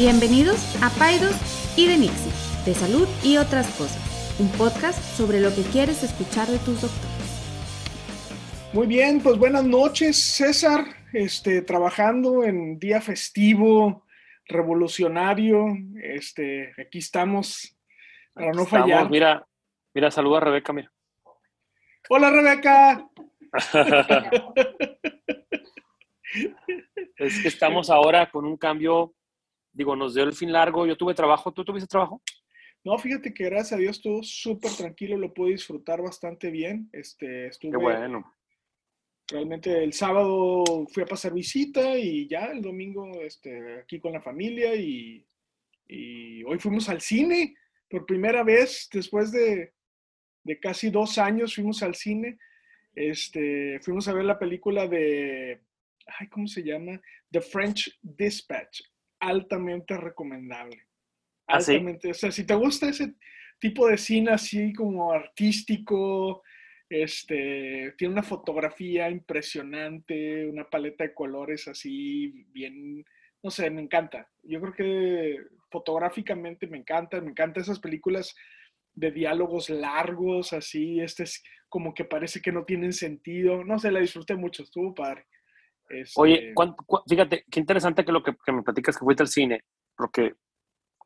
Bienvenidos a Paidos y de Nixie, de salud y otras cosas, un podcast sobre lo que quieres escuchar de tus doctores. Muy bien, pues buenas noches, César. Este, trabajando en día festivo, revolucionario. Este, aquí estamos para no fallar. Mira, mira, saluda a Rebeca, mira. Hola, Rebeca. es que estamos ahora con un cambio digo, nos dio el fin largo. Yo tuve trabajo. ¿Tú tuviste trabajo? No, fíjate que gracias a Dios estuvo súper tranquilo, lo pude disfrutar bastante bien. Este, estuve, Qué bueno. Realmente el sábado fui a pasar visita y ya el domingo este, aquí con la familia y, y hoy fuimos al cine por primera vez después de, de, casi dos años fuimos al cine. Este, fuimos a ver la película de, ay, ¿cómo se llama? The French Dispatch altamente recomendable. ¿Ah, altamente. O sea, si te gusta ese tipo de cine así como artístico, este, tiene una fotografía impresionante, una paleta de colores así bien, no sé, me encanta. Yo creo que fotográficamente me encanta, me encantan esas películas de diálogos largos, así, este es como que parece que no tienen sentido. No sé, la disfruté mucho, estuvo padre. Oye, este fíjate, qué interesante que lo que, me platicas que fuiste al cine, porque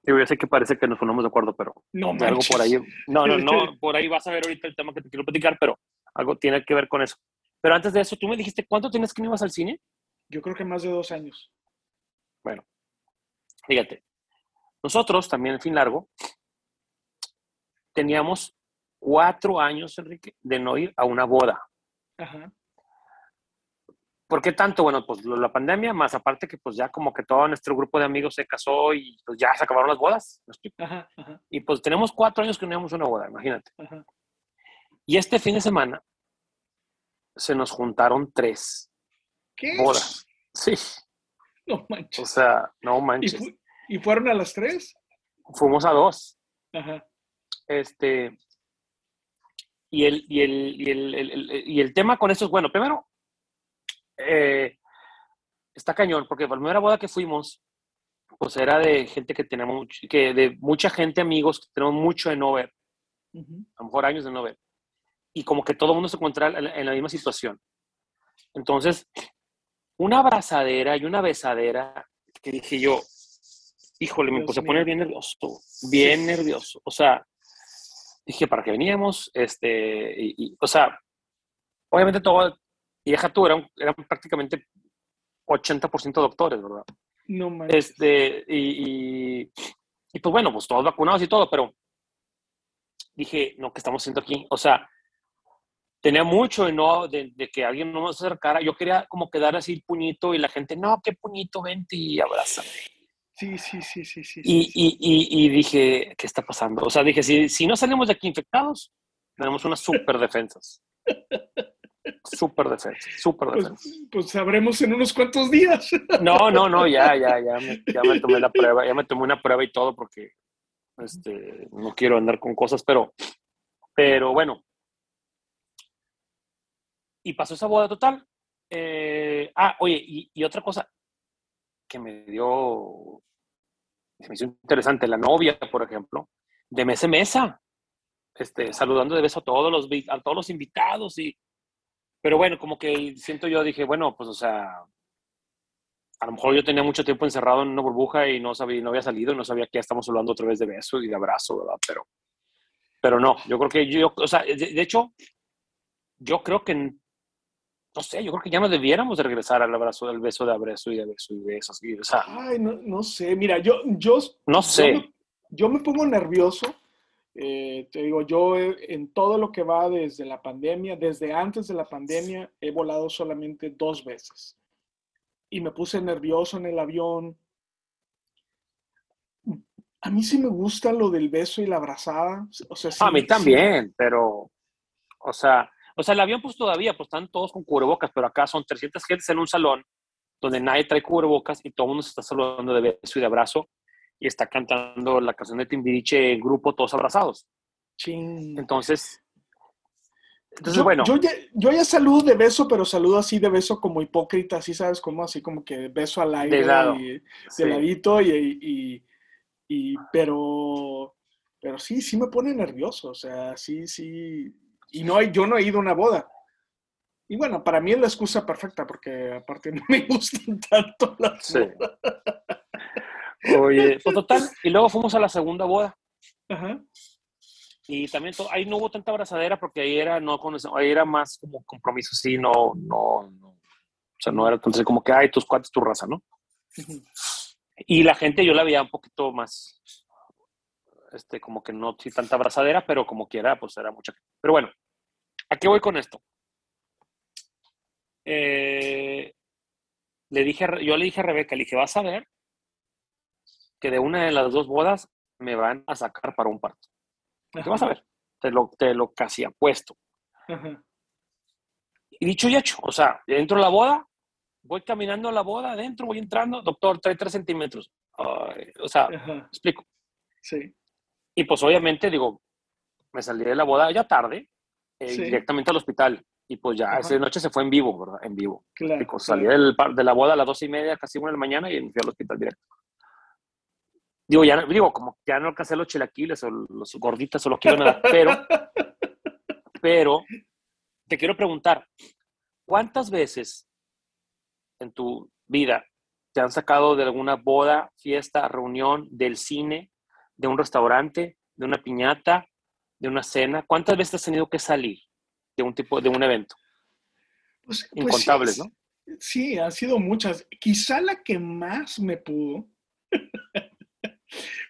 yo ya sé que parece que nos ponemos de acuerdo, pero no algo por ahí. No, no, no, por ahí vas a ver ahorita el tema que te quiero platicar, pero algo tiene que ver con eso. Pero antes de eso, tú me dijiste, ¿cuánto tienes que no ibas al cine? Yo creo que más de dos años. Bueno, fíjate, nosotros también en fin largo teníamos cuatro años, Enrique, de no ir a una boda. Ajá. ¿Por qué tanto? Bueno, pues la pandemia, más aparte que pues ya como que todo nuestro grupo de amigos se casó y pues ya se acabaron las bodas. Y pues tenemos cuatro años que no íbamos una boda, imagínate. Y este fin de semana se nos juntaron tres ¿Qué? bodas. Sí. No manches. O sea, no manches. ¿Y, fueron a las tres? Fuimos a dos. Ajá. Este. Y el, y el, y el, y el tema con esto es, bueno, primero, eh, está cañón, porque la primera boda que fuimos, pues era de gente que tenemos, que de mucha gente, amigos, que tenemos mucho de no ver, a lo mejor años de no ver, y como que todo el mundo se encuentra en la misma situación. Entonces, una abrazadera y una besadera que dije yo, híjole, me puse a poner bien nervioso, bien nervioso. O sea, dije, ¿para qué veníamos? Este, y, o sea, obviamente todo, y deja tú, eran, eran prácticamente 80% doctores, ¿verdad? No manches. Este, y, y, pues bueno, pues todos vacunados y todo, pero dije, no, ¿qué estamos haciendo aquí? O sea, tenía mucho de, no, de, que alguien no nos acercara. Yo quería como quedar así el puñito y la gente, no, qué puñito, vente y abrázame. Sí, sí, sí, sí, sí. Y, y, y, dije, ¿qué está pasando? O sea, dije, si, si no salimos de aquí infectados, tenemos unas super defensas. Súper defensa, súper pues, defensa. Pues, sabremos en unos cuantos días. No, no, no, ya, ya, ya me, ya me tomé la prueba, ya me tomé una prueba y todo porque este, no quiero andar con cosas, pero, pero bueno. Y pasó esa boda total. Eh, ah, oye, y, y, otra cosa que me dio, me hizo interesante, la novia, por ejemplo, de mesa a mesa, este, saludando de beso a todos los, a todos los invitados y pero bueno, como que siento yo, dije, bueno, pues o sea, a lo mejor yo tenía mucho tiempo encerrado en una burbuja y no sabía, no había salido, no sabía que ya estamos hablando otra vez de beso y de abrazo, ¿verdad? Pero, pero no, yo creo que yo, o sea, de, hecho, yo creo que, no sé, yo creo que ya no debiéramos de regresar al abrazo, al beso de abrazo y de beso y besos. o sea, Ay, no, no, sé, mira, yo, yo, no sé. yo me pongo nervioso eh, te digo, yo en todo lo que va desde la pandemia, desde antes de la pandemia, he volado solamente dos veces. Y me puse nervioso en el avión. A mí sí me gusta lo del beso y la abrazada. O sea, a mí también, pero, o sea, o sea, el avión pues todavía, pues están todos con cubrebocas, pero acá son 300 gentes en un salón donde nadie trae cubrebocas y todo el mundo se está saludando de beso y de abrazo y está cantando la canción de Timbiriche en grupo, todos abrazados. Ching. Entonces, Entonces, bueno. Yo ya, yo ya, saludo de beso, pero saludo así de beso como hipócrita, así, ¿sabes? Como así como que beso al aire. De lado. Y, de ladito y, y, pero, pero sí, sí me pone nervioso, o sea, sí, sí. Y no, yo no he ido a una boda. Y bueno, para mí es la excusa perfecta, porque aparte no me gustan tanto las sí. Oye, pues total, y luego fuimos a la segunda boda. Ajá. Y también ahí no hubo tanta abrazadera porque ahí era, no, ahí era más como compromiso, sí, no, no, no. O sea, no era entonces como que, ay, tus cuates, tu raza, ¿no? Y la gente yo la veía un poquito más, este, como que no sí, tanta abrazadera, pero como quiera, pues era mucha. Pero bueno, ¿a qué voy con esto? Eh, le dije, yo le dije a Rebeca, le dije, vas a ver que de una de las dos bodas me van a sacar para un parto. ¿Qué vas a ver? Te lo, te lo casi apuesto. Y dicho y hecho, o sea, dentro de la boda, voy caminando a la boda, adentro, voy entrando, doctor, trae tres centímetros. o sea, explico. Sí. Y pues obviamente, digo, me salí de la boda ya tarde, eh, directamente al hospital. Y pues ya, esa noche se fue en vivo, ¿verdad? En vivo. Claro, salí Del, de la boda a las dos y media, casi una de la mañana, y fui al hospital directo. Digo, ya, digo, como ya no alcancé los chilaquiles o los gorditas o lo quiero nada, pero, pero te quiero preguntar, ¿cuántas veces en tu vida te han sacado de alguna boda, fiesta, reunión, del cine, de un restaurante, de una piñata, de una cena? ¿Cuántas veces has tenido que salir de un tipo, de un evento? Pues, pues Incontables, sí, ¿no? Sí, han sido muchas. Quizá la que más me pudo.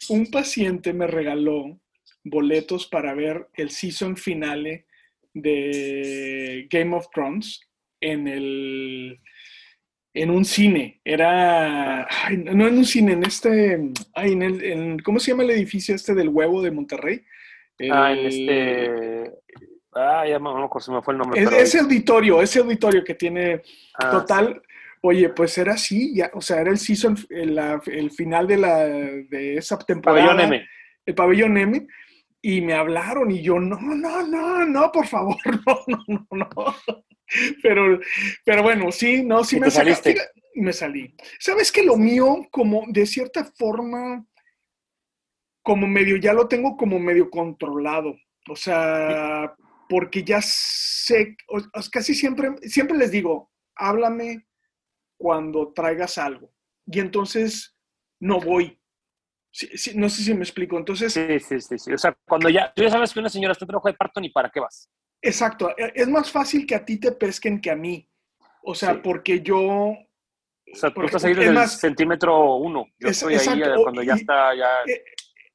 Un paciente me regaló boletos para ver el season finale de Game of Thrones en el en un cine. Era no en un cine, en este ay, en el ¿cómo se llama el edificio este del huevo de Monterrey? ah, en este Ah, ya no, se me fue el nombre. ese auditorio, ese auditorio que tiene ah, total, oye, pues era así, ya, o sea, era el season, el, el final de, la, de esa temporada. Pabellón M. El pabellón M. Y me hablaron y yo, no, no, no, no, por favor, no, no, no, no. Pero, pero bueno, sí, no, sí me saliste. me salí. ¿Sabes que lo mío, como de cierta forma, como medio, ya lo tengo como medio controlado? O sea, porque ya sé, casi siempre, siempre les digo, háblame cuando traigas algo. Y entonces no voy. no sé si me explico. Entonces. Sí, sí, sí, sí. O sea, cuando ya, tú ya sabes que una señora está en trabajo de parto, ni para qué vas. Exacto. E, es más fácil que a ti te pesquen que a mí. O sea, porque yo. O sea, tú estás ahí desde el centímetro uno. Yo estoy ahí cuando ya está. Ya... Eh,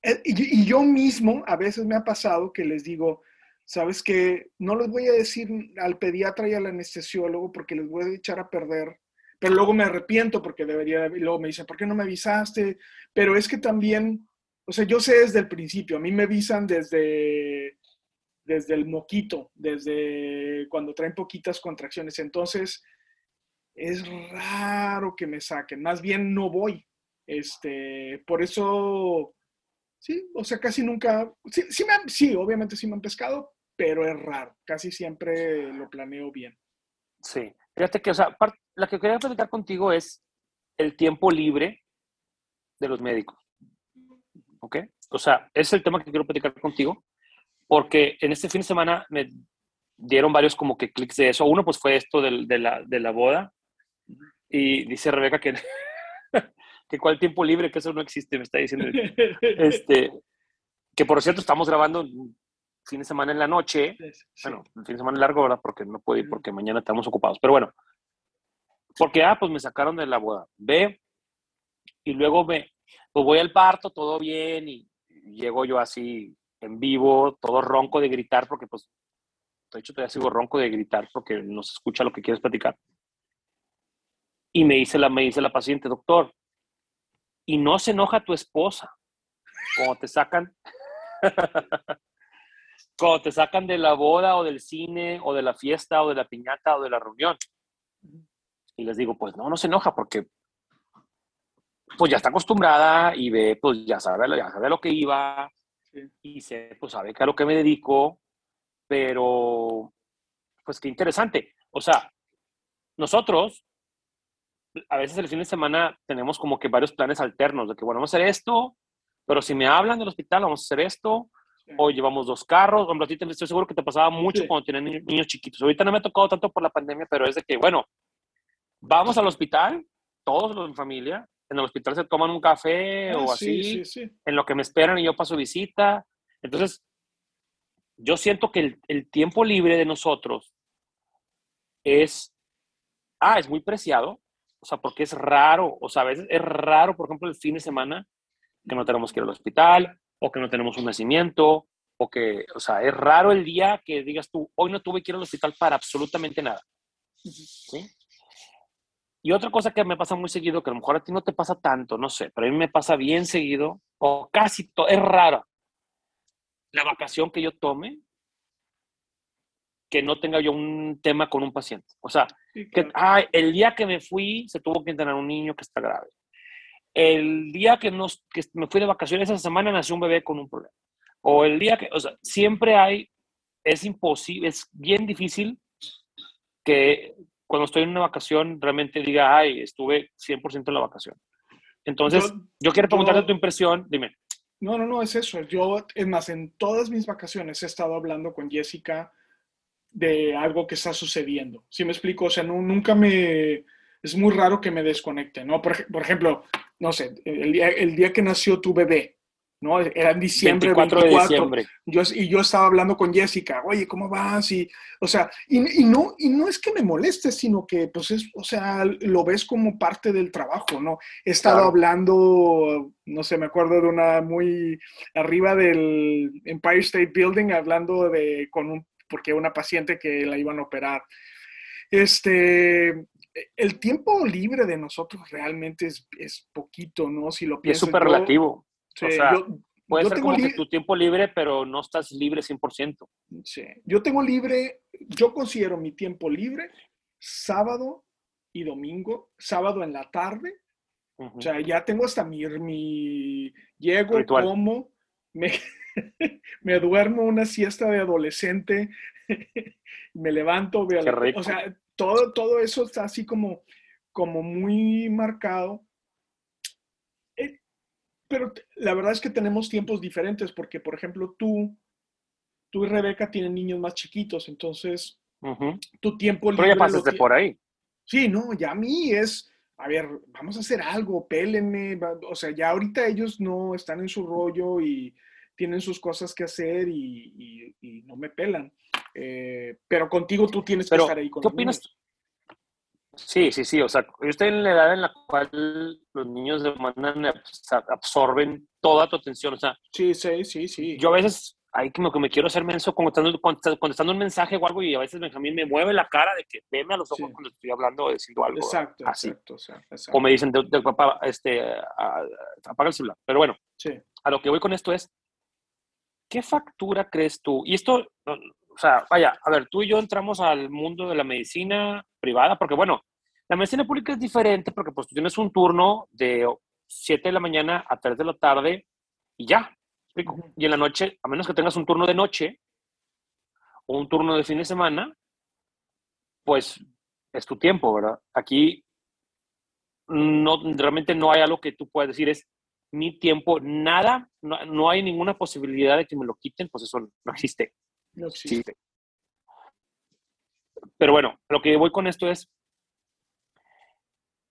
eh, y, yo mismo, a veces me ha pasado que les digo, ¿sabes qué? No les voy a decir al pediatra y al anestesiólogo porque les voy a echar a perder pero luego me arrepiento porque debería, luego me dicen, ¿por qué no me avisaste? Pero es que también, o sea, yo sé desde el principio, a mí me avisan desde, desde el moquito, desde cuando traen poquitas contracciones, entonces es raro que me saquen, más bien no voy. Este, por eso, sí, o sea, casi nunca, sí, sí, obviamente sí me han pescado, pero es raro, casi siempre lo planeo bien. Sí, fíjate que, o sea, la que quería platicar contigo es el tiempo libre de los médicos. ¿Ok? O sea, es el tema que quiero platicar contigo, porque en este fin de semana me dieron varios como que clics de eso. Uno, pues fue esto de, la, de la boda. Y dice Rebeca que, que cuál tiempo libre, que eso no existe, me está diciendo. Este, que por cierto, estamos grabando fin de semana en la noche. Bueno, el fin de semana largo, ¿verdad? Porque no puedo ir porque mañana estamos ocupados. Pero bueno, porque, ah, pues me sacaron de la boda. Ve, y luego ve, pues voy al parto, todo bien, y, llego yo así en vivo, todo ronco de gritar, porque pues, de hecho todavía sigo ronco de gritar porque no se escucha lo que quieres platicar. Y me dice la, me dice la paciente, doctor, y no se enoja tu esposa cuando te sacan, cuando te sacan de la boda o del cine o de la fiesta o de la piñata o de la reunión. Y les digo, pues no, no se enoja porque pues ya está acostumbrada y ve, pues ya sabe, ya sabe a lo que iba y se, pues sabe que a lo que me dedico, pero pues qué interesante. O sea, nosotros a veces el fin de semana tenemos como que varios planes alternos, de que, bueno, vamos a hacer esto, pero si me hablan del hospital, vamos a hacer esto, o llevamos dos carros, hombre, a ti estoy seguro que te pasaba mucho cuando tenías niños, chiquitos. Ahorita no me ha tocado tanto por la pandemia, pero es de que, bueno, vamos al hospital, todos los en familia, en el hospital se toman un café ah, o así, en lo que me esperan y yo paso visita. Entonces, yo siento que el, el tiempo libre de nosotros es, ah, es muy preciado, o sea, porque es raro, o sea, a veces es raro, por ejemplo, el fin de semana que no tenemos que ir al hospital, o que no tenemos un nacimiento, o que, o sea, es raro el día que digas tú, hoy no tuve que ir al hospital para absolutamente nada. ¿Sí? Y otra cosa que me pasa muy seguido, que a lo mejor a ti no te pasa tanto, no sé, pero a mí me pasa bien seguido, o casi, todo, es raro, la vacación que yo tome, que no tenga yo un tema con un paciente. O sea, que el día que me fui se tuvo que internar un niño que está grave. El día que, nos, que me fui de vacaciones esa semana nació un bebé con un problema. O el día que, o sea, siempre hay, es imposible, es bien difícil que cuando estoy en una vacación realmente diga, ay, estuve 100% en la vacación. Entonces, yo, quiero preguntarte tu impresión, dime. No, no, no, es eso. Yo, es más, en todas mis vacaciones he estado hablando con Jessica de algo que está sucediendo. ¿Sí me explico? O sea, no, nunca me... Es muy raro que me desconecte, ¿no? Por, por ejemplo, no sé, el día, el día que nació tu bebé, ¿no? Era en diciembre 24. De diciembre. Yo, y yo estaba hablando con Jessica, oye, ¿cómo vas? Y, o sea, y, y, no, y no es que me moleste, sino que, pues, es, o sea, lo ves como parte del trabajo, ¿no? He estado hablando, no sé, me acuerdo de una muy arriba del Empire State Building, hablando de, con un, porque una paciente que la iban a operar. Este, el tiempo libre de nosotros realmente es, es poquito, ¿no? Si lo piensas. es súper relativo. o sea, puede ser como que tu tiempo libre, pero no estás libre 100%. Sí. Yo tengo libre, yo considero mi tiempo libre sábado y domingo, sábado en la tarde. O sea, ya tengo hasta mi, mi llego, como, me, me duermo una siesta de adolescente, me levanto, veo o sea, todo, todo eso está así como, como muy marcado. Eh, pero la verdad es que tenemos tiempos diferentes porque, por ejemplo, tú, tú y Rebeca tienen niños más chiquitos, entonces tu tiempo libre... Pero ya pasas de por ahí. Sí, no, ya a mí es, a ver, vamos a hacer algo, pélenme, o sea, ya ahorita ellos no están en su rollo y tienen sus cosas que hacer y, no me pelan. Eh, pero contigo tú tienes que estar ahí con ¿Qué opinas? Sí, sí, sí. O sea, yo estoy en la edad en la cual los niños demandan, absorben toda tu atención. O sea, sí, sí, sí, sí. Yo a veces ahí como que me quiero hacer menso contestando, contestando un mensaje o algo y a veces Benjamín me mueve la cara de que veme a los ojos cuando estoy hablando o diciendo algo. Exacto, así. exacto, exacto. O me dicen, de, papá, este, apaga el celular. Pero bueno, sí. a lo que voy con esto es, ¿qué factura crees tú? Y esto, sea, vaya, a ver, tú y yo entramos al mundo de la medicina privada, porque bueno, la medicina pública es diferente porque pues tú tienes un turno de 7 de la mañana a 3 de la tarde y ya. Y en la noche, a menos que tengas un turno de noche o un turno de fin de semana, pues es tu tiempo, ¿verdad? Aquí no, realmente no hay algo que tú puedas decir, es mi tiempo, nada, no, hay ninguna posibilidad de que me lo quiten, pues eso no existe. No existe. Pero bueno, lo que voy con esto es,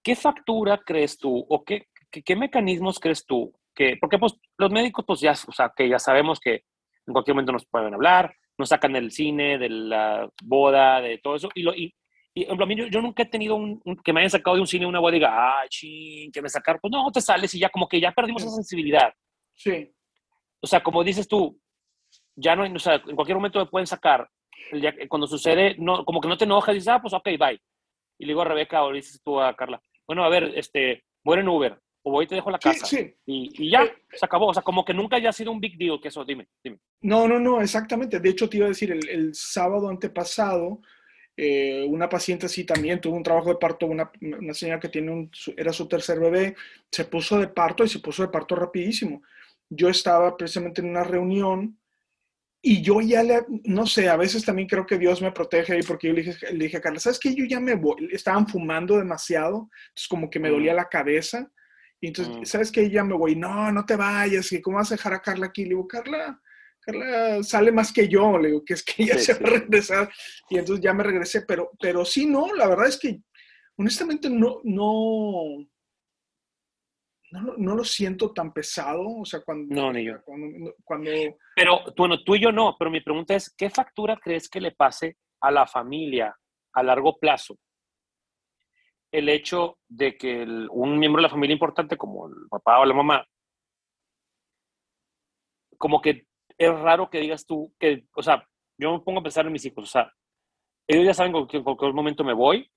¿qué factura crees tú o qué, qué, mecanismos crees tú? Que, porque pues los médicos pues ya, o sea, que ya sabemos que en cualquier momento nos pueden hablar, nos sacan del cine, de la boda, de todo eso, y, lo, y, y yo, yo, nunca he tenido un, que me hayan sacado de un cine una boda y diga, ay, ching, que me sacaron. Pues no, te sales y ya como que ya perdimos esa sensibilidad. Sí. O sea, como dices tú, ya no, o sea, en cualquier momento me pueden sacar. Día, cuando sucede, no, como que no te enojas dices, ah, pues ok, bye. Y le digo a Rebeca, o le dices tú a Carla, bueno, a ver, este, voy en Uber, o voy y te dejo la casa. Sí, Y, y, ya, eh, se acabó. O sea, como que nunca haya sido un big deal que eso, dime, dime. No, no, no, exactamente. De hecho, te iba a decir, el, el sábado antepasado, eh, una paciente así también tuvo un trabajo de parto, una, una señora que tiene un, era su tercer bebé, se puso de parto y se puso de parto rapidísimo. Yo estaba precisamente en una reunión y yo ya le, no sé, a veces también creo que Dios me protege ahí porque yo le dije, le dije a Carla, ¿sabes qué? Yo ya me voy, estaban fumando demasiado, entonces como que me dolía la cabeza. Y entonces, mm. ¿sabes qué? Ya me voy, no, no te vayas, ¿y cómo vas a dejar a Carla aquí? Le digo, Carla, Carla sale más que yo, le digo, que es que ella se va a regresar. Y entonces ya me regresé, pero, pero sí, no, la verdad es que honestamente no, no, no, lo siento tan pesado, o sea, cuando... No, ni yo. Cuando, Pero, bueno, tú y yo no, pero mi pregunta es, ¿qué factura crees que le pase a la familia a largo plazo? El hecho de que un miembro de la familia importante, como el papá o la mamá, como que es raro que digas tú que, o sea, yo me pongo a pensar en mis hijos, o sea, ellos ya saben que en cualquier momento me voy,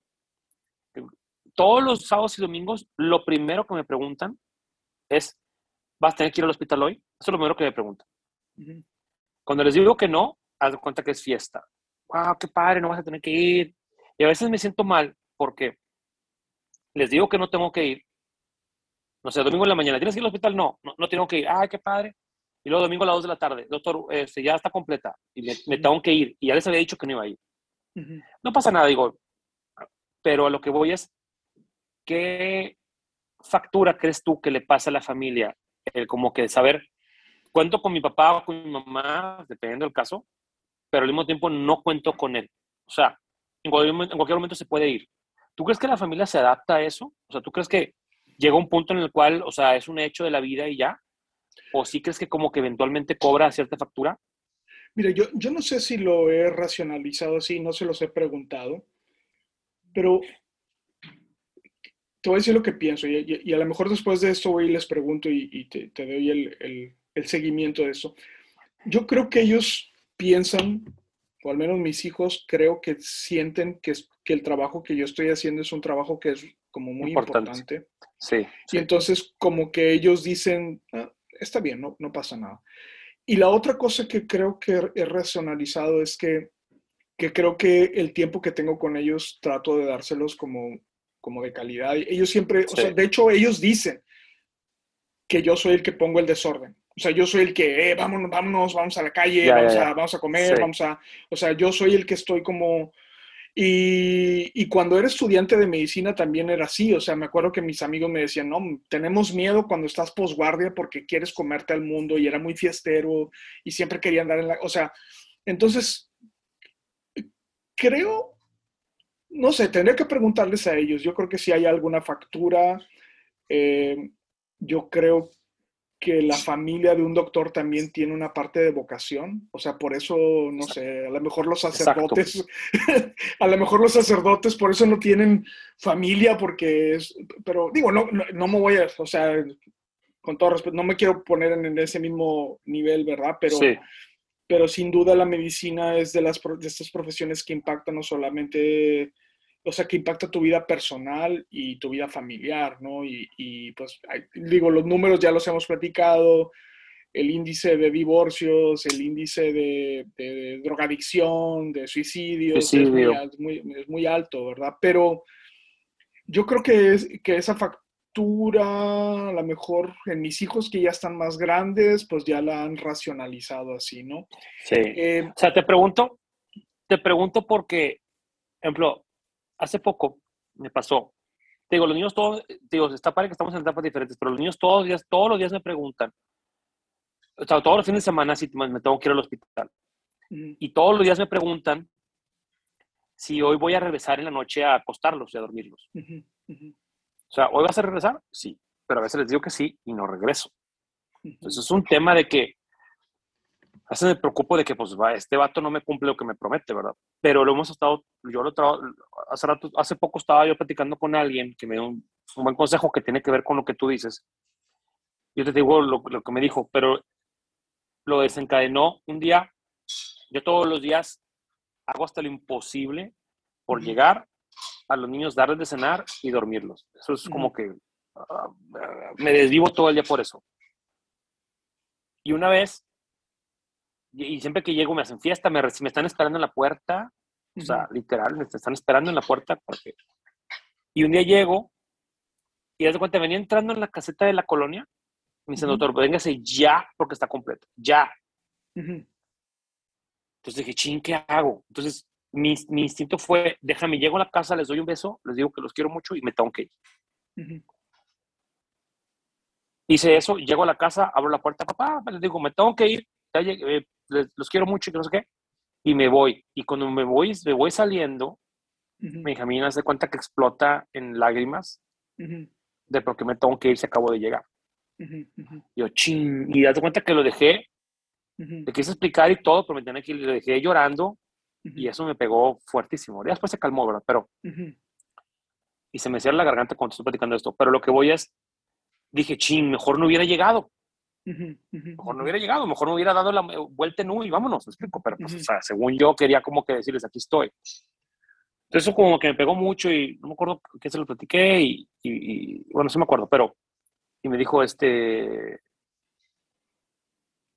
todos los sábados y domingos, lo primero que me preguntan es, ¿vas a tener que ir al hospital hoy? Eso es lo primero que me preguntan. Cuando les digo que no, haz cuenta que es fiesta. ¡Wow, qué padre! No vas a tener que ir. Y a veces me siento mal porque les digo que no tengo que ir. No sé, domingo en la mañana, ¿tienes que ir al hospital? No, no, tengo que ir. ¡Ay, qué padre! Y luego domingo a las 2 de la tarde, doctor, este, ya está completa y me, tengo que ir. Y ya les había dicho que no iba a ir. No pasa nada, digo. Pero a lo que voy es, ¿qué factura crees tú que le pasa a la familia? El como que saber, cuento con mi papá o con mi mamá, dependiendo del caso, pero al mismo tiempo no cuento con él. O sea, en cualquier, momento se puede ir. ¿Tú crees que la familia se adapta a eso? O sea, ¿tú crees que llega un punto en el cual, o sea, es un hecho de la vida y ya? ¿O sí crees que como que eventualmente cobra cierta factura? Mira, yo, yo no sé si lo he racionalizado así, no se los he preguntado, pero te voy a decir lo que pienso y, a lo mejor después de esto voy y les pregunto y, te, doy el, el, seguimiento de eso. Yo creo que ellos piensan, o al menos mis hijos, creo que sienten que, que el trabajo que yo estoy haciendo es un trabajo que es como muy importante. Sí, Y entonces como que ellos dicen, ah, está bien, no, no pasa nada. Y la otra cosa que creo que he racionalizado es que, que creo que el tiempo que tengo con ellos trato de dárselos como como de calidad. Ellos siempre, o sea, de hecho ellos dicen que yo soy el que pongo el desorden. O sea, yo soy el que, eh, vámonos, vámonos, vamos a la calle, vamos, A, vamos, A, comer, vamos a... O sea, yo soy el que estoy como... Y, y, cuando era estudiante de medicina también era así. O sea, me acuerdo que mis amigos me decían, no, tenemos miedo cuando estás posguardia porque quieres comerte al mundo y era muy fiestero y siempre quería andar en la... O sea, entonces, creo no sé, tendría que preguntarles a ellos. Yo creo que si hay alguna factura, eh, yo creo que la familia de un doctor también tiene una parte de vocación, o sea, por eso, no sé, a lo mejor los sacerdotes, a lo mejor los sacerdotes por eso no tienen familia, porque es, pero digo, no, no, me voy a, o sea, con todo respeto, no me quiero poner en ese mismo nivel, ¿verdad? Pero, pero sin duda la medicina es de, las, de estas profesiones que impactan no solamente o sea, que impacta tu vida personal y tu vida familiar, ¿no? Y, pues, digo, los números ya los hemos platicado, el índice de divorcios, el índice de, drogadicción, de suicidios, es, muy, alto, ¿verdad? Pero yo creo que, es, que esa factura, a lo mejor en mis hijos que ya están más grandes, pues ya la han racionalizado así, ¿no? Sí. Eh, o sea, te pregunto, te pregunto porque, ejemplo, hace poco me pasó. Te digo, los niños todos, digo, está padre que estamos en etapas diferentes, pero los niños todos los días, todos los días me preguntan, o sea, todos los fines de semana si me tengo que ir al hospital. Y todos los días me preguntan si hoy voy a regresar en la noche a acostarlos y a dormirlos. O sea, ¿hoy vas a regresar? Sí, pero a veces les digo que sí y no regreso. Entonces es un tema de que a veces me preocupo de que, pues, va, este vato no me cumple lo que me promete, ¿verdad? Pero lo hemos estado, yo lo hace, rato, hace poco estaba yo platicando con alguien que me dio un, buen consejo que tiene que ver con lo que tú dices. Yo te digo lo, lo que me dijo, pero lo desencadenó un día. Yo todos los días hago hasta lo imposible por llegar a los niños, darles de cenar y dormirlos. Eso es como que ah, me desvivo todo el día por eso. Y una vez y siempre que llego me hacen fiesta, me, me están esperando en la puerta, o sea, literal, me están esperando en la puerta. Porque... Y un día llego y de cuenta, venía entrando en la caseta de la colonia, me dicen, doctor, véngase ya porque está completo, ya. Entonces dije, ching, ¿qué hago? Entonces mi, mi, instinto fue, déjame, llego a la casa, les doy un beso, les digo que los quiero mucho y me tengo que ir. Hice eso, llego a la casa, abro la puerta, papá, les digo, me tengo que ir, eh, los quiero mucho y no sé qué, y me voy. Y cuando me voy, me voy saliendo, mi hija me hace cuenta que explota en lágrimas de porque me tengo que ir, se acabo de llegar. Yo, ching, y date cuenta que lo dejé, le quise explicar y todo, pero me tenía que ir, lo dejé llorando y eso me pegó fuertísimo. Ya después se calmó, ¿verdad? Pero, y se me cierra la garganta cuando estoy platicando esto, pero lo que voy es, dije, ching, mejor no hubiera llegado. Mejor no hubiera llegado, mejor no hubiera dado la vuelta en U y vámonos, me explico. Pero, pues, o sea, según yo, quería como que decirles, aquí estoy. Entonces, eso como que me pegó mucho y no me acuerdo qué se lo platiqué y, y, bueno, sí me acuerdo, pero, y me dijo, este,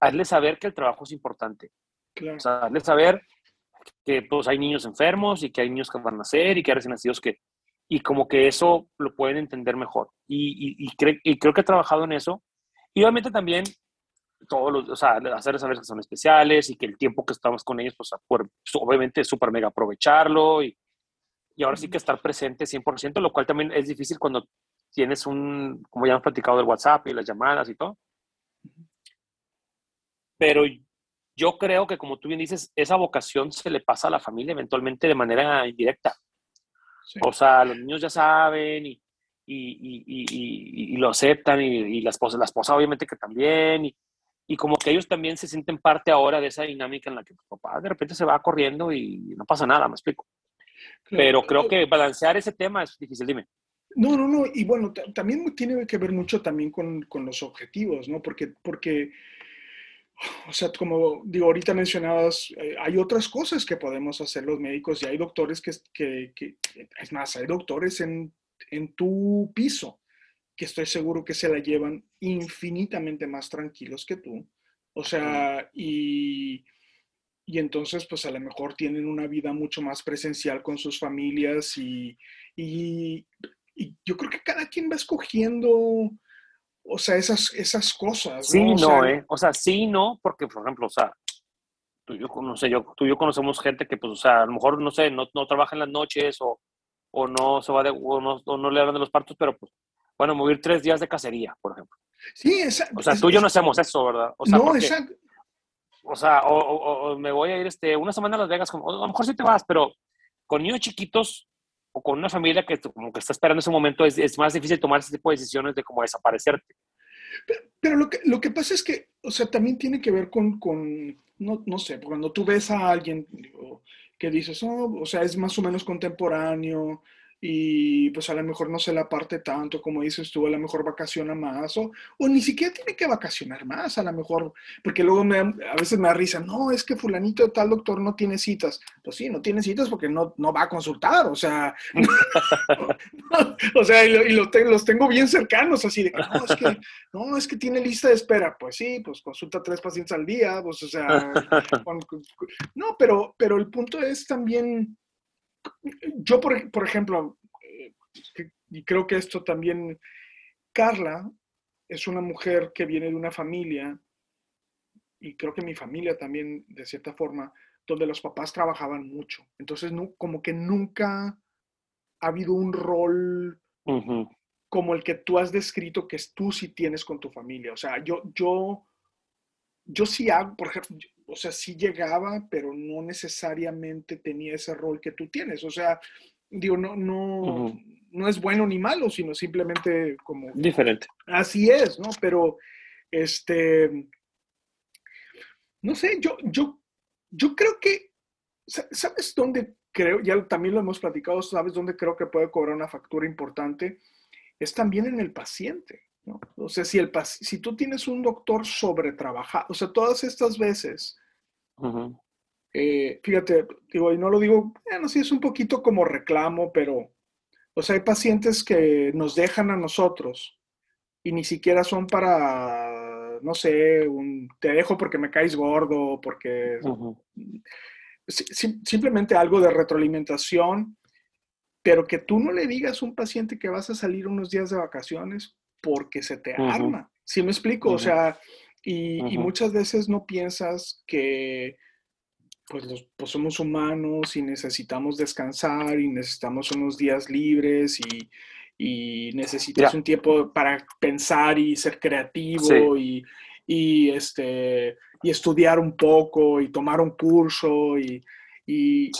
hazle saber que el trabajo es importante. Claro. O sea, hazle saber que pues hay niños enfermos y que hay niños que van a nacer y que hay recién nacidos que, y como que eso lo pueden entender mejor. Y, y, y, creo que he trabajado en eso. Y obviamente también todos los, o sea, hacer saber que son especiales y que el tiempo que estamos con ellos, pues, obviamente súper mega aprovecharlo y, y ahora sí que estar presente 100%, lo cual también es difícil cuando tienes un, como ya hemos platicado del WhatsApp y las llamadas y todo. Pero yo creo que, como tú bien dices, esa vocación se le pasa a la familia eventualmente de manera indirecta. O sea, los niños ya saben y, y, lo aceptan y, la, esposa, la esposa obviamente que también. Y, como que ellos también se sienten parte ahora de esa dinámica en la que pues, papá de repente se va corriendo y no pasa nada, me explico. Pero creo que balancear ese tema es difícil, dime. No, no, no. Y bueno, también tiene que ver mucho también con, con los objetivos, ¿no? Porque, porque o sea, como digo, ahorita mencionabas, eh, hay otras cosas que podemos hacer los médicos y hay doctores que, que, que es más, hay doctores en, en, tu piso que estoy seguro que se la llevan infinitamente más tranquilos que tú. O sea, y, y entonces pues a lo mejor tienen una vida mucho más presencial con sus familias y, y, y yo creo que cada quien va escogiendo o sea, esas, esas cosas. Sí, no, no ¿eh? O sea, sí, no, porque, por ejemplo, o sea, tú y yo, no sé, yo, tú y yo conocemos gente que, pues, o sea, a lo mejor, no sé, no, no trabaja en las noches o, o no se va de, o no, no le hablan de los partos, pero, pues, bueno, mover tres días de cacería, por ejemplo. Sí, exacto. O sea, tú y yo no hacemos eso, ¿verdad? O sea, no, exacto. O sea, o, o, me voy a ir este, una semana a Las Vegas, como, a lo mejor sí te vas, pero con niños chiquitos, o con una familia que como que está esperando ese momento, es, es más difícil tomar ese tipo de decisiones de cómo desaparecerte. Pero, lo, que, lo que pasa es que, o sea, también tiene que ver con, con no, no sé, cuando tú ves a alguien que dices, oh, o sea, es más o menos contemporáneo, y pues a lo mejor no se la parte tanto, como dices tú, a lo mejor vacaciona más o, o ni siquiera tiene que vacacionar más, a lo mejor, porque luego me, a veces me da risa, no, es que fulanito tal doctor no tiene citas. Pues sí, no tiene citas porque no, no va a consultar, o sea, o sea, y, los, tengo bien cercanos, así de que no, es que, no, es que tiene lista de espera. Pues sí, pues consulta tres pacientes al día, pues o sea, no, pero, pero el punto es también yo, por, por ejemplo, eh, y creo que esto también, Carla es una mujer que viene de una familia, y creo que mi familia también, de cierta forma, donde los papás trabajaban mucho. Entonces, no, como que nunca ha habido un rol como el que tú has descrito que tú sí tienes con tu familia. O sea, yo, yo, yo sí hago, por ejemplo, o sea, sí llegaba, pero no necesariamente tenía ese rol que tú tienes. O sea, digo, no, no, no es bueno ni malo, sino simplemente como... Diferente. Así es, ¿no? Pero, este, no sé, yo, yo, yo creo que, ¿sabes dónde creo? Ya también lo hemos platicado, ¿sabes dónde creo que puede cobrar una factura importante? Es también en el paciente. O sea, si, el, si tú tienes un doctor sobretrabajado, o sea, todas estas veces, eh, fíjate, digo, y no lo digo, bueno, sí es un poquito como reclamo, pero, o sea, hay pacientes que nos dejan a nosotros y ni siquiera son para, no sé, un, te dejo porque me caes gordo, porque simplemente algo de retroalimentación, pero que tú no le digas a un paciente que vas a salir unos días de vacaciones porque se te arma. ¿Sí me explico? O sea, y, muchas veces no piensas que, pues, los, pues somos humanos y necesitamos descansar y necesitamos unos días libres y, y necesitas un tiempo para pensar y ser creativo y, y, este, y estudiar un poco y tomar un curso y, y,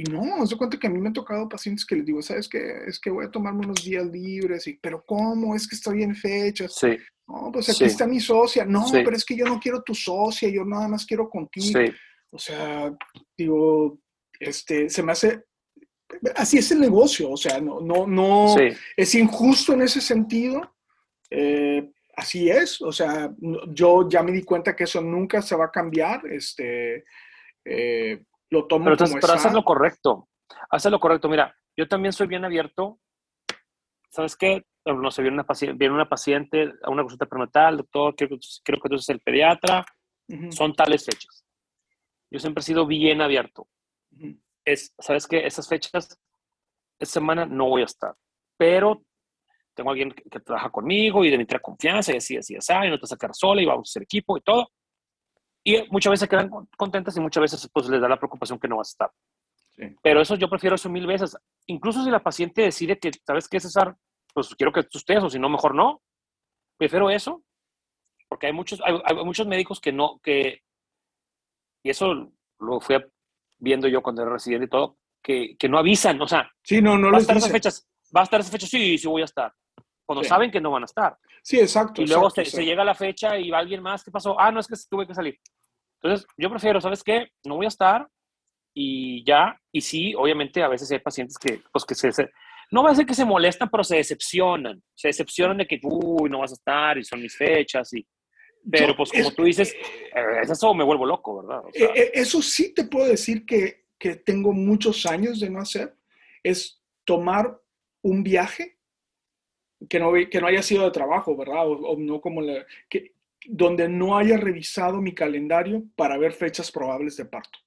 y, no, se cuenta que a mí me han tocado pacientes que les digo, ¿sabes qué? Es que voy a tomarme unos días libres, y, pero ¿cómo? Es que estoy en fechas. Sí. No, pues aquí está mi socia. No, pero es que yo no quiero tu socia, yo nada más quiero contigo. O sea, digo, este, se me hace, así es el negocio, o sea, no, no, no, es injusto en ese sentido. Eh, así es, o sea, yo ya me di cuenta que eso nunca se va a cambiar, este, eh, lo tomo pero, como pero lo correcto, haces lo correcto. Mira, yo también soy bien abierto. ¿Sabes qué? No sé, viene una paciente, viene una paciente a una consulta prenatal, doctor, creo, creo que tú eres el pediatra, son tales fechas. Yo siempre he sido bien abierto. es, ¿Sabes qué? Esas fechas, esta semana no voy a estar, pero tengo alguien que, trabaja conmigo y de mi confianza y así, así, así, y no te sacar sola y vamos a ser equipo y todo. Y muchas veces quedan contentas y muchas veces pues les da la preocupación que no vas a estar. Pero eso yo prefiero eso mil veces. Incluso si la paciente decide que, ¿sabes qué, César? Pues quiero que estés o si no, mejor no. Prefiero eso. Porque hay muchos, hay, muchos médicos que no, que, y eso lo fui viendo yo cuando era residente y todo, que, que no avisan, o sea, sí, no, no va a estar esas fechas, va a estar esas fechas, sí, sí voy a estar cuando saben que no van a estar. Sí, exacto. Y luego se, llega la fecha y va alguien más, ¿qué pasó? Ah, no, es que tuve que salir. Entonces, yo prefiero, ¿sabes qué? No voy a estar y ya, y sí, obviamente a veces hay pacientes que, pues que se, no va a ser que se molestan, pero se decepcionan, se decepcionan de que, uy, no vas a estar y son mis fechas y... Pero pues como tú dices, eh, eso me vuelvo loco, ¿verdad? Eh, eh, eso sí te puedo decir que, que tengo muchos años de no hacer, es tomar un viaje que no, que no haya sido de trabajo, ¿verdad? O, no como la, que, donde no haya revisado mi calendario para ver fechas probables de parto.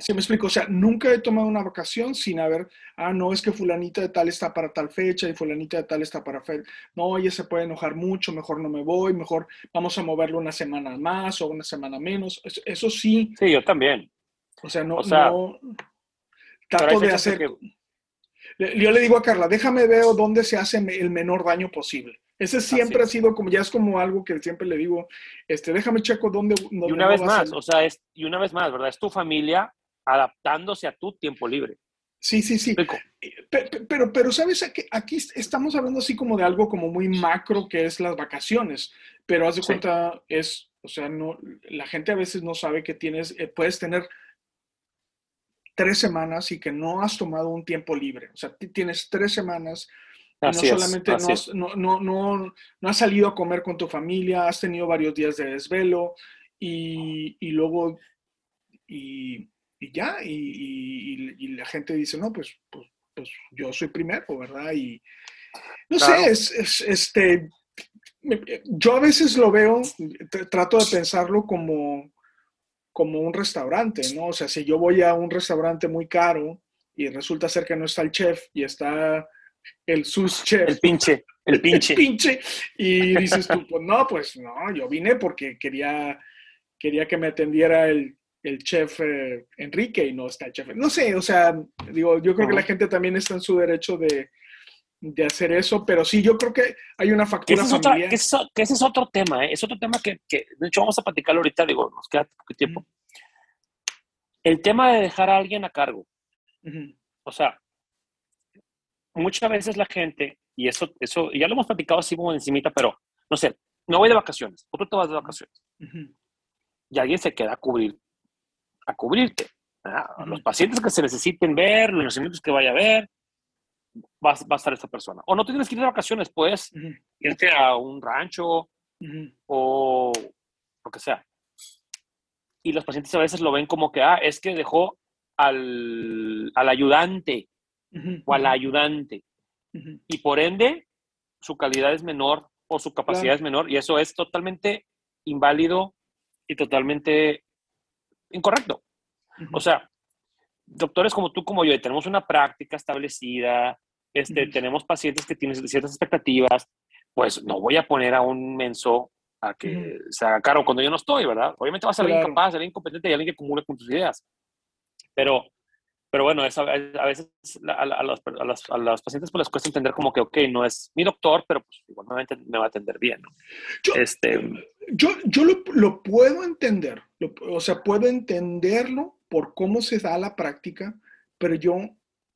Sí. me explico? O sea, nunca he tomado una vacación sin haber, ah, no, es que fulanita de tal está para tal fecha y fulanita de tal está para fecha. No, ella se puede enojar mucho, mejor no me voy, mejor vamos a moverlo una semana más o una semana menos. Eso, sí. Sí, yo también. O sea, no, no trato de hacer... Yo le digo a Carla, déjame ver dónde se hace el menor daño posible. Ese siempre ha sido como, ya es como algo que siempre le digo, este, déjame checo dónde... y una vez más, o sea, es, y una vez más, ¿verdad? Es tu familia adaptándose a tu tiempo libre. Sí, sí, sí. Pero, pero, ¿sabes? Aquí, aquí estamos hablando así como de algo como muy macro que es las vacaciones, pero haz de cuenta, es, o sea, no, la gente a veces no sabe que tienes, eh, puedes tener tres semanas y que no has tomado un tiempo libre. O sea, tienes tres semanas no solamente no, has, no, no, no, has, salido a comer con tu familia, has tenido varios días de desvelo y, y luego, y, y ya, y, y, la gente dice, no, pues, pues, pues, yo soy primero, ¿verdad? Y no sé, es, es, este, yo a veces lo veo, trato de pensarlo como, como un restaurante, ¿no? O sea, si yo voy a un restaurante muy caro y resulta ser que no está el chef y está el sus chef. El pinche, el pinche. El pinche. Y dices tú, pues no, pues no, yo vine porque quería, quería que me atendiera el, el chef eh, Enrique y no está el chef. No sé, o sea, digo, yo creo que la gente también está en su derecho de, de hacer eso, pero sí, yo creo que hay una factura familiar. que, ese es otro tema, ¿eh? es otro tema que, que, de hecho, vamos a platicarlo ahorita, digo, nos queda poco tiempo. El tema de dejar a alguien a cargo. O sea, muchas veces la gente, y eso, eso ya lo hemos platicado así como encimita, pero no sé, no voy de vacaciones, o tú te vas de vacaciones, y alguien se queda a cubrir, a cubrirte. Los pacientes que se necesiten ver, los nacimientos que vaya a ver, va, va, a estar esta persona. O no tienes que ir de vacaciones, puedes irte a un rancho o lo que sea. Y los pacientes a veces lo ven como que, ah, es que dejó al, al ayudante o a la ayudante. Y por ende, su calidad es menor o su capacidad es menor y eso es totalmente inválido y totalmente incorrecto. O sea, doctores como tú, como yo, tenemos una práctica establecida, este, tenemos pacientes que tienen ciertas expectativas, pues no voy a poner a un menso a que se haga cargo cuando yo no estoy, ¿verdad? Obviamente va a ser alguien incapaz, alguien incompetente y alguien que acumule con tus ideas. Pero, pero bueno, es a, veces a, a, los, a, los, pacientes pues les cuesta entender como que, ok, no es mi doctor, pero pues igualmente me va a atender bien, ¿no? Yo, este, yo, yo lo, lo, puedo entender, o sea, puedo entenderlo por cómo se da la práctica, pero yo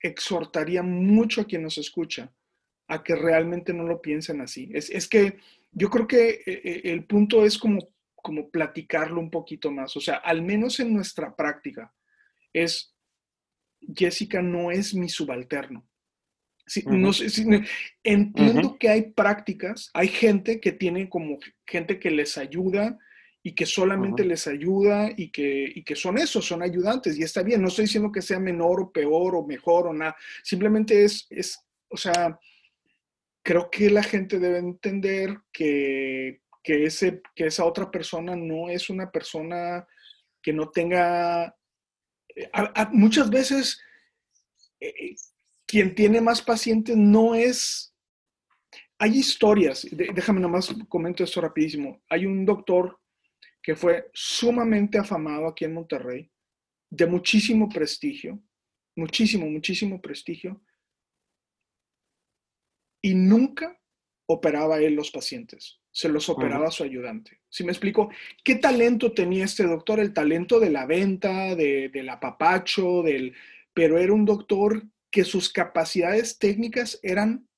exhortaría mucho a quien nos escucha a que realmente no lo piensen así. Es, es que yo creo que eh, eh, el punto es como, como platicarlo un poquito más. O sea, al menos en nuestra práctica, es Jessica no es mi subalterno. no entiendo que hay prácticas, hay gente que tiene como gente que les ayuda y que solamente les ayuda y que, y que son esos, son ayudantes y está bien. No estoy diciendo que sea menor o peor o mejor o nada. Simplemente es, es o sea, creo que la gente debe entender que, ese, que esa otra persona no es una persona que no tenga... Eh, muchas veces eh, quien tiene más pacientes no es... Hay historias, déjame nomás comento esto rapidísimo. Hay un doctor que fue sumamente afamado aquí en Monterrey, de muchísimo prestigio, muchísimo, muchísimo prestigio, y nunca operaba él los pacientes, se los operaba su ayudante. Si me explico, ¿qué talento tenía este doctor? El talento de la venta, de, del apapacho, del, pero era un doctor que sus capacidades técnicas eran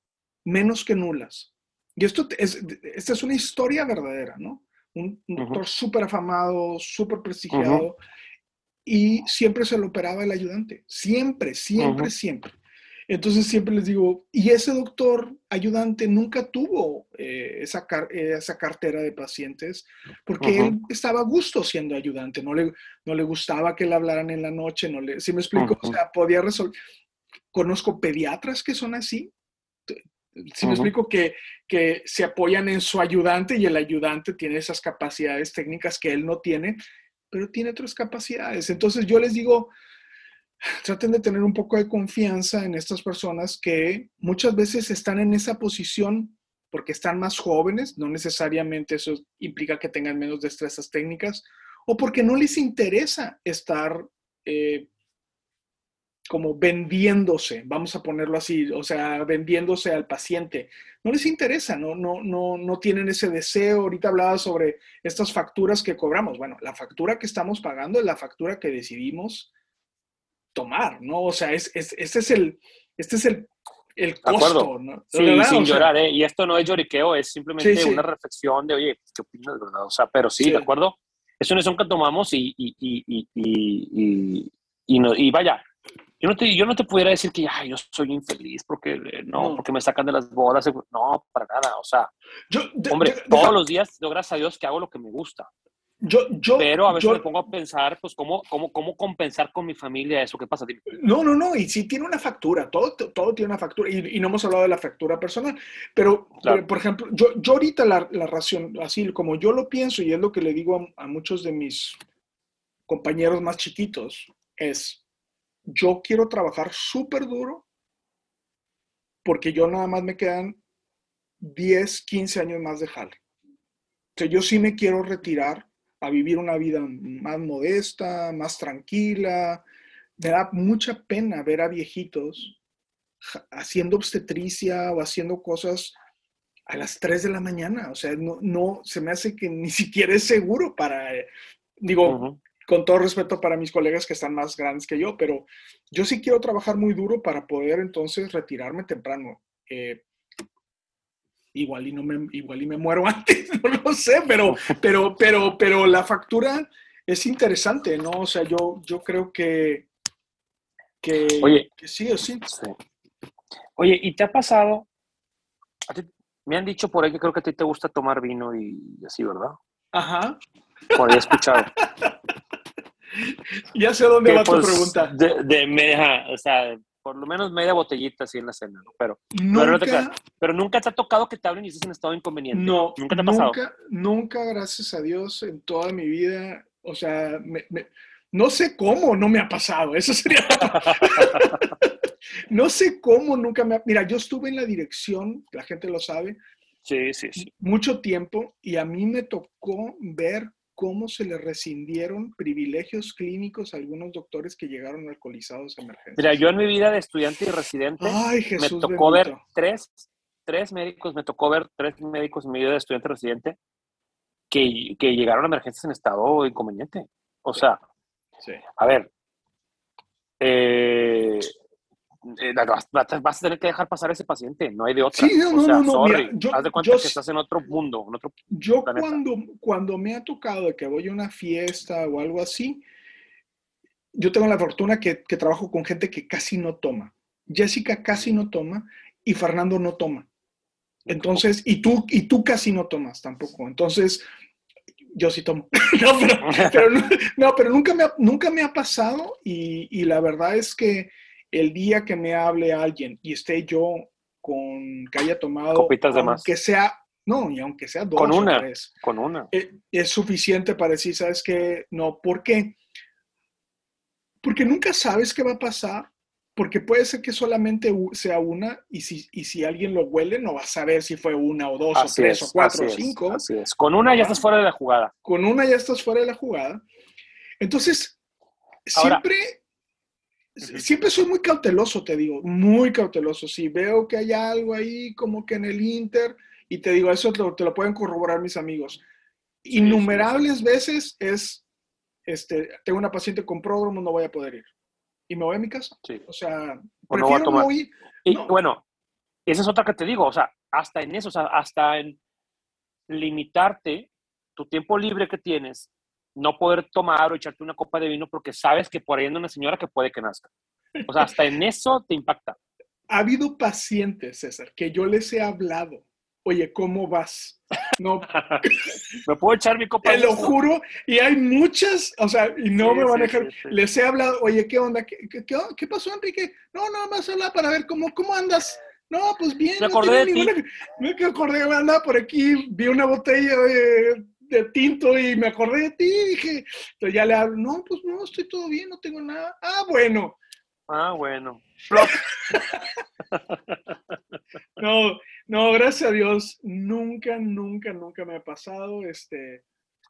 menos que nulas. Y esto es, esta es una historia verdadera, ¿no? Un, doctor súper afamado, súper prestigiado, y siempre se lo operaba el ayudante. Siempre, siempre, siempre. Entonces siempre les digo, y ese doctor ayudante nunca tuvo eh, esa, esa, cartera de pacientes porque él estaba a gusto siendo ayudante, no le, no le gustaba que le hablaran en la noche, no le, si me explico, o sea, podía resolver. Conozco pediatras que son así, si me explico, que, que se apoyan en su ayudante y el ayudante tiene esas capacidades técnicas que él no tiene, pero tiene otras capacidades. Entonces yo les digo, traten de tener un poco de confianza en estas personas que muchas veces están en esa posición porque están más jóvenes, no necesariamente eso implica que tengan menos destrezas técnicas, o porque no les interesa estar eh, como vendiéndose, vamos a ponerlo así, o sea, vendiéndose al paciente. No les interesa, no, no, no, no tienen ese deseo. Ahorita hablaba sobre estas facturas que cobramos. Bueno, la factura que estamos pagando es la factura que decidimos tomar, ¿no? O sea, es, es, este es el, este es el, el costo, ¿no? Sí, sin llorar, ¿eh? Y esto no es lloriqueo, es simplemente una reflexión de, oye, ¿qué opinas, verdad? O sea, pero sí, ¿de acuerdo? Es una decisión que tomamos y, y, y, y, y, no, y vaya, yo no, te, yo no te pudiera decir que Ay, yo soy infeliz porque eh, no, porque me sacan de las bodas. No, para nada. O sea, yo, hombre, todos los días, gracias a Dios, que hago lo que me gusta. Yo, yo, Pero a veces me pongo a pensar, pues, ¿cómo, cómo, cómo compensar con mi familia eso? ¿Qué pasa? No, no, no, y sí tiene una factura, todo, todo tiene una factura, y, y no hemos hablado de la factura personal, pero, por ejemplo, yo, yo ahorita la, la ración, así como yo lo pienso, y es lo que le digo a, a muchos de mis compañeros más chiquitos, es, yo quiero trabajar súper duro, porque yo nada más me quedan 10, 15 años más de jale. O sea, yo sí me quiero retirar a vivir una vida más modesta, más tranquila. Me da mucha pena ver a viejitos haciendo obstetricia o haciendo cosas a las 3 de la mañana. O sea, no, no se me hace que ni siquiera es seguro para, digo, con todo respeto para mis colegas que están más grandes que yo, pero yo sí quiero trabajar muy duro para poder entonces retirarme temprano. Eh, igual y no me, igual y me muero antes, no lo sé, pero, pero, pero, pero la factura es interesante, ¿no? O sea, yo, yo creo que, que, Oye, sí o sí. Oye, ¿y te ha pasado? me han dicho por ahí que creo que a ti te gusta tomar vino y así, ¿verdad? Ajá. Por ahí he escuchado. ya sé dónde va tu pues, pregunta. De, de, o sea, por lo menos media botellita así en la cena, ¿no? Pero nunca, pero, nunca te ha tocado que te hablen y estés en estado inconveniente. No, nunca te ha pasado. Nunca, gracias a Dios, en toda mi vida, o sea, no sé cómo no me ha pasado, eso sería... no sé cómo nunca me ha... Mira, yo estuve en la dirección, la gente lo sabe, Sí, sí, sí. Mucho tiempo y a mí me tocó ver cómo se le rescindieron privilegios clínicos a algunos doctores que llegaron alcoholizados a emergencia. Mira, yo en mi vida de estudiante y residente me tocó ver tres, tres médicos, me tocó ver tres médicos en mi vida de estudiante y residente que, que llegaron a emergencias en estado inconveniente. O sea, a ver, eh, eh, vas, a tener que dejar pasar a ese paciente, no hay de otra. Sí, no, no, no, haz de cuenta que estás en otro mundo, otro Yo cuando, cuando me ha tocado que voy a una fiesta o algo así, yo tengo la fortuna que, que trabajo con gente que casi no toma. Jessica casi no toma y Fernando no toma. Entonces, y tú, y tú casi no tomas tampoco. Entonces, yo sí tomo. no, pero, no, pero, nunca, me ha, nunca me ha pasado y, y la verdad es que el día que me hable alguien y esté yo con que haya tomado, aunque sea, no, y aunque sea dos con una, o tres, con una. Eh, es, suficiente para decir, ¿sabes qué? No, ¿por qué? Porque nunca sabes qué va a pasar, porque puede ser que solamente sea una y si, y si alguien lo huele no va a saber si fue una o dos o tres o cuatro o cinco. así es. Con una ya estás fuera de la jugada. Con una ya estás fuera de la jugada. Entonces, siempre Siempre soy muy cauteloso, te digo, muy cauteloso. Si veo que hay algo ahí como que en el Inter, y te digo, eso te lo, pueden corroborar mis amigos. Innumerables veces es, este, tengo una paciente con pródromo, no voy a poder ir. Y me voy a mi casa. O sea, prefiero no, ir. Y bueno, esa es otra que te digo, o sea, hasta en eso, o sea, hasta en limitarte tu tiempo libre que tienes no poder tomar o echarte una copa de vino porque sabes que por ahí anda una señora que puede que nazca. O sea, hasta en eso te impacta. Ha habido pacientes, César, que yo les he hablado. Oye, ¿cómo vas? No. ¿Me puedo echar mi copa? Te lo juro. Y hay muchas, o sea, y no me van a dejar. les he hablado, oye, ¿qué onda? ¿Qué, qué, pasó, Enrique? No, no, más hablar para ver cómo, cómo andas. No, pues bien. Me acordé de ti. Me acordé, andaba por aquí, vi una botella de de tinto y me acordé de ti dije, entonces ya le hablo, no, pues no, estoy todo bien, no tengo nada. Ah, bueno. Ah, bueno. no, no, gracias a Dios, nunca, nunca, nunca me ha pasado. Este...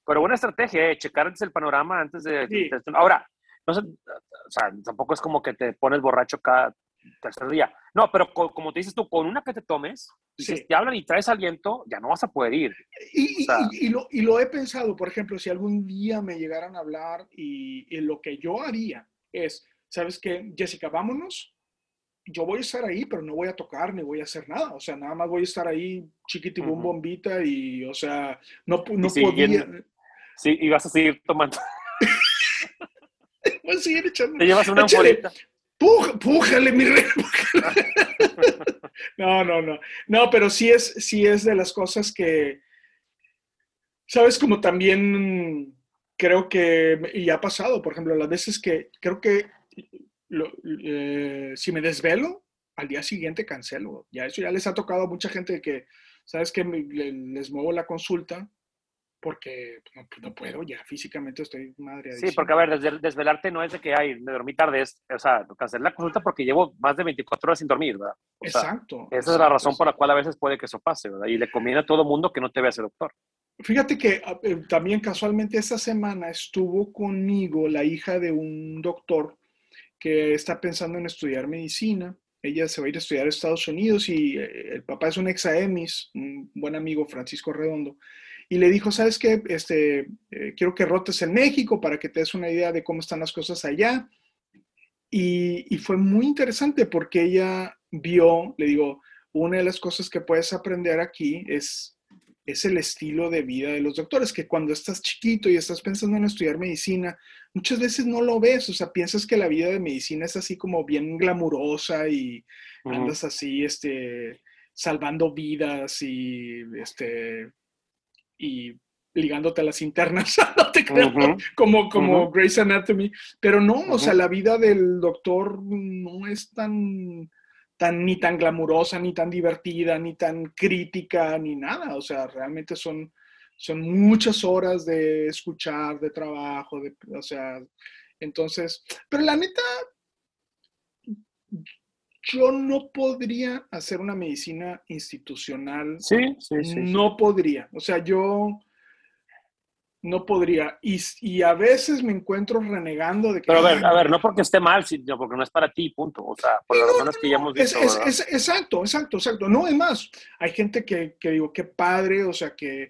Pero buena estrategia, ¿eh? checar antes el panorama antes de... Ahora, no sé, o sea, tampoco es como que te pones borracho cada tercer día. No, pero como te dices tú, con una que te tomes, si te hablan y traes aliento, ya no vas a poder ir. Y, y, lo, y, lo, he pensado, por ejemplo, si algún día me llegaran a hablar y, lo que yo haría es, ¿sabes qué, Jessica? Vámonos. Yo voy a estar ahí, pero no voy a tocar ni voy a hacer nada. O sea, nada más voy a estar ahí chiquitibum bombita y, o sea, no, no podía. sí, y vas a seguir tomando. voy a seguir echando. Te llevas una Pújale, mi rey. no, no, no. No, pero sí es, sí es de las cosas que, sabes, como también creo que, y ha pasado, por ejemplo, las veces que creo que eh, si me desvelo, al día siguiente cancelo. Ya eso ya les ha tocado a mucha gente que, sabes que les muevo la consulta porque pues, pues, no, puedo, ya físicamente estoy madre. Sí, porque a ver, desvelarte no es de que, ay, me dormí tarde, es, o sea, cancelé la consulta porque llevo más de 24 horas sin dormir, ¿verdad? exacto. esa es la razón por la cual a veces puede que eso pase, ¿verdad? Y le conviene a todo mundo que no te vea ese doctor. Fíjate que ah, eh, también casualmente esta semana estuvo conmigo la hija de un doctor que está pensando en estudiar medicina. Ella se va a ir a estudiar a Estados Unidos y eh, el papá es un ex AEMIS, un buen amigo, Francisco Redondo y le dijo, ¿sabes qué? Este, eh, quiero que rotes en México para que te des una idea de cómo están las cosas allá. Y, fue muy interesante porque ella vio, le digo, una de las cosas que puedes aprender aquí es, es el estilo de vida de los doctores, que cuando estás chiquito y estás pensando en estudiar medicina, muchas veces no lo ves, o sea, piensas que la vida de medicina es así como bien glamurosa y andas así, este, salvando vidas y, este, y ligándote a las internas, no te creo, como, como Grey's Anatomy, pero no, o sea, la vida del doctor no es tan, tan, ni tan glamurosa, ni tan divertida, ni tan crítica, ni nada, o sea, realmente son, son muchas horas de escuchar, de trabajo, de, o sea, entonces, pero la neta, yo no podría hacer una medicina institucional. Sí, sí, sí. No podría. O sea, yo no podría. Y, a veces me encuentro renegando de que... Pero a ver, a ver, no porque esté mal, sino porque no es para ti, punto. O sea, por las razones que ya hemos visto. exacto, exacto, exacto. No, es más, hay gente que, que digo, qué padre, o sea, que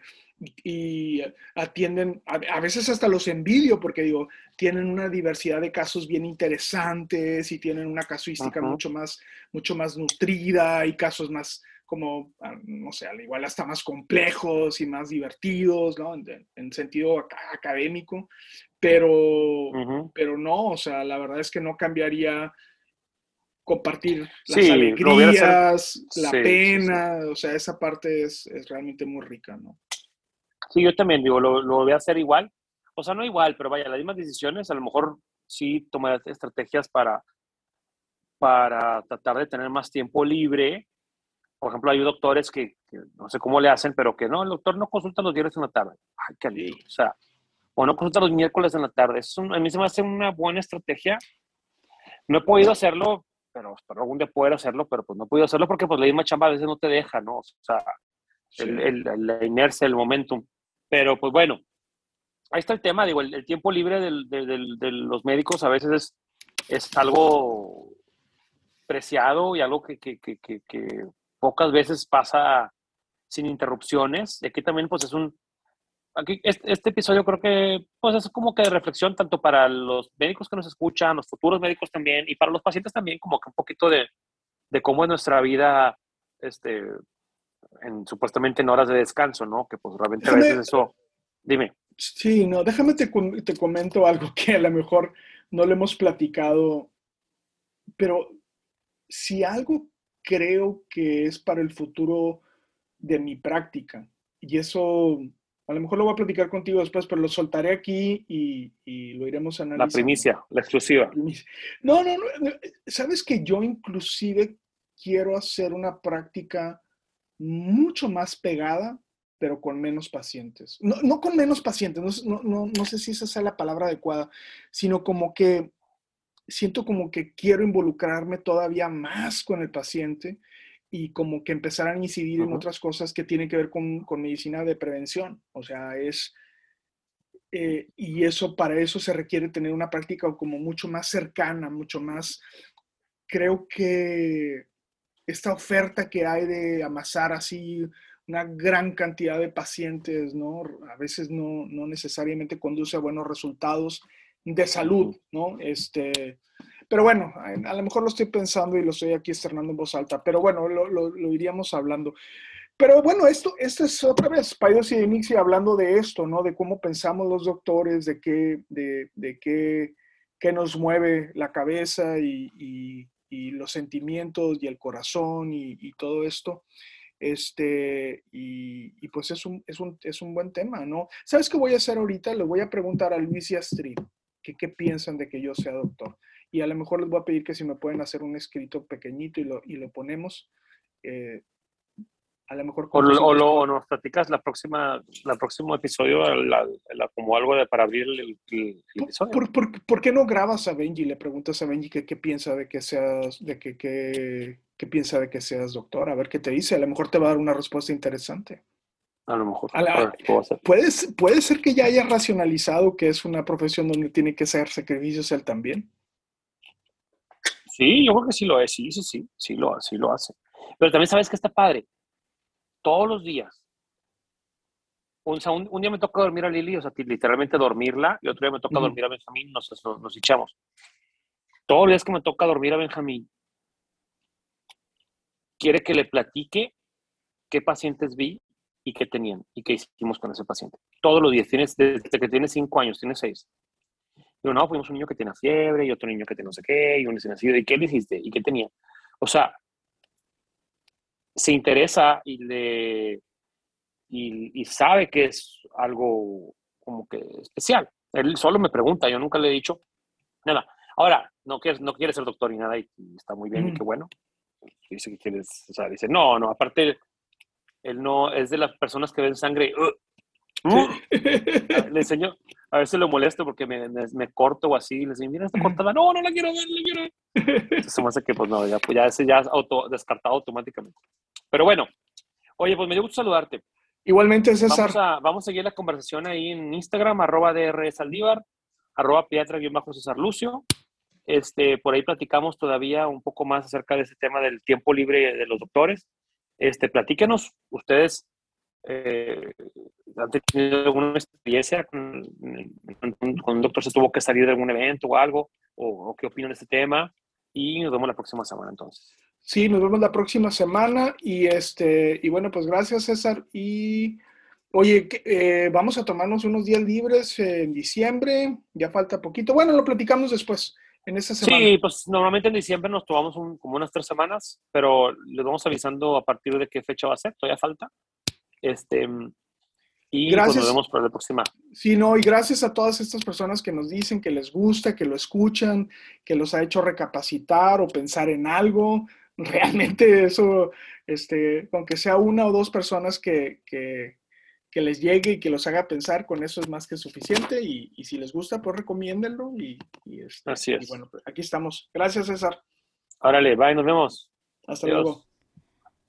y atienden, a, veces hasta los envidio porque digo, tienen una diversidad de casos bien interesantes y tienen una casuística mucho más, mucho más nutrida y casos más como, ah, no sé, al igual hasta más complejos y más divertidos, ¿no? En, sentido académico, pero, pero no, o sea, la verdad es que no cambiaría compartir las alegrías, la pena, o sea, esa parte es, es, realmente muy rica, ¿no? Sí, yo también digo, lo, lo voy a hacer igual, o sea, no igual, pero vaya, las mismas decisiones, a lo mejor sí tomar estrategias para, para tratar de tener más tiempo libre por ejemplo, hay doctores que, no sé cómo le hacen, pero que no, el doctor no consulta los viernes en la tarde. Ay, qué lindo. O sea, o no consulta los miércoles en la tarde. Es a mí se me hace una buena estrategia. No he podido hacerlo, pero espero algún día poder hacerlo, pero pues no he podido hacerlo porque pues la misma chamba a veces no te deja, ¿no? O sea, el, la inercia, el momentum. Pero pues bueno, ahí está el tema, digo, el, tiempo libre de los médicos a veces es, es algo preciado y algo que, que, que, que pocas veces pasa sin interrupciones. Y aquí también, pues es un. Aquí, este, episodio creo que pues es como que de reflexión tanto para los médicos que nos escuchan, los futuros médicos también, y para los pacientes también, como que un poquito de, de cómo es nuestra vida, este, en, supuestamente en horas de descanso, ¿no? Que pues realmente a veces eso. Dime. Sí, no, déjame te, te comento algo que a lo mejor no le hemos platicado, pero si algo creo que es para el futuro de mi práctica. Y eso, a lo mejor lo voy a platicar contigo después, pero lo soltaré aquí y, lo iremos analizando. La primicia, la exclusiva. No, no, no. Sabes que yo inclusive quiero hacer una práctica mucho más pegada, pero con menos pacientes. No, no con menos pacientes, no, no, no sé si esa sea la palabra adecuada, sino como que siento como que quiero involucrarme todavía más con el paciente y como que empezar a incidir en otras cosas que tienen que ver con, medicina de prevención. O sea, es... Eh, y eso, para eso se requiere tener una práctica como mucho más cercana, mucho más... Creo que esta oferta que hay de amasar así una gran cantidad de pacientes, ¿no? A veces no, no necesariamente conduce a buenos resultados de salud, ¿no? Este, pero bueno, a, lo mejor lo estoy pensando y lo estoy aquí externando en voz alta, pero bueno, lo, lo, iríamos hablando. Pero bueno, esto, esto es otra vez, Paidos y Denixi hablando de esto, ¿no? De cómo pensamos los doctores, de qué, de, de qué, qué nos mueve la cabeza y, y, y, los sentimientos y el corazón y, todo esto. Este, y, pues es un, es, un, es un buen tema, ¿no? ¿Sabes qué voy a hacer ahorita? Le voy a preguntar a Luis y Astrid que qué piensan de que yo sea doctor. Y a lo mejor les voy a pedir que si me pueden hacer un escrito pequeñito y lo, y lo ponemos. Eh, a lo mejor... O, lo, nos platicas la próxima, la próximo episodio como algo de, para abrir el, episodio. ¿Por, por, qué no grabas a Benji? Le preguntas a Benji qué, piensa de que seas, de que, qué piensa de que seas doctor. A ver qué te dice. A lo mejor te va a dar una respuesta interesante. A lo mejor. puede ser que ya haya racionalizado que es una profesión donde tiene que hacer sacrificios él también. Sí, yo creo que sí lo es, sí, sí, sí, sí lo, sí lo hace. Pero también sabes que está padre. Todos los días. O sea, un, día me toca dormir a Lili, o sea, literalmente dormirla, y otro día me toca dormir a Benjamín, nos, nos, nos echamos. Todos los días que me toca dormir a Benjamín, quiere que le platique qué pacientes vi y qué tenían y qué hicimos con ese paciente. Todos los días, tienes, desde que tiene cinco años, tiene seis. Digo, no, fuimos un niño que tiene fiebre y otro niño que tiene no sé qué y un nacido. ¿Y qué le hiciste? ¿Y qué tenía? O sea, se interesa y, le, y, sabe que es algo como que especial. Él solo me pregunta, yo nunca le he dicho nada. Ahora, no quiere, no quiere ser doctor ni nada y, está muy bien y qué bueno. Dice que quieres, o sea, dice, no, no, aparte él no es de las personas que ven sangre. Uh, le enseñó, a veces lo molesto porque me, me, corto o así, les digo, mira esta cortada, no, no la quiero ver, la quiero ver. se me hace que, pues no, ya, pues ya ese ya es auto, descartado automáticamente. Pero bueno, oye, pues me dio gusto saludarte. Igualmente, César. Vamos a, vamos a seguir la conversación ahí en Instagram, arroba DR Saldívar, arroba César Lucio. Este, por ahí platicamos todavía un poco más acerca de ese tema del tiempo libre de los doctores. Este, platíquenos, ustedes eh, han tenido alguna experiencia con, un doctor se tuvo que salir de algún evento o algo, o, qué opinan de este tema, y nos vemos la próxima semana entonces. Sí, nos vemos la próxima semana y este y bueno, pues gracias César y oye, eh, vamos a tomarnos unos días libres en diciembre, ya falta poquito. Bueno, lo platicamos después en esa semana. Sí, pues normalmente en diciembre nos tomamos como unas tres semanas, pero les vamos avisando a partir de qué fecha va a ser, todavía falta. Este, y pues, nos vemos para la próxima. Sí, no, y gracias a todas estas personas que nos dicen que les gusta, que lo escuchan, que los ha hecho recapacitar o pensar en algo. Realmente eso, este, aunque sea una o dos personas que, que, que les llegue y que los haga pensar, con eso es más que suficiente. Y, y si les gusta, pues recomiéndenlo. Y, y este, Así es. Y bueno, pues aquí estamos. Gracias, César. Órale, bye, nos vemos. Hasta luego.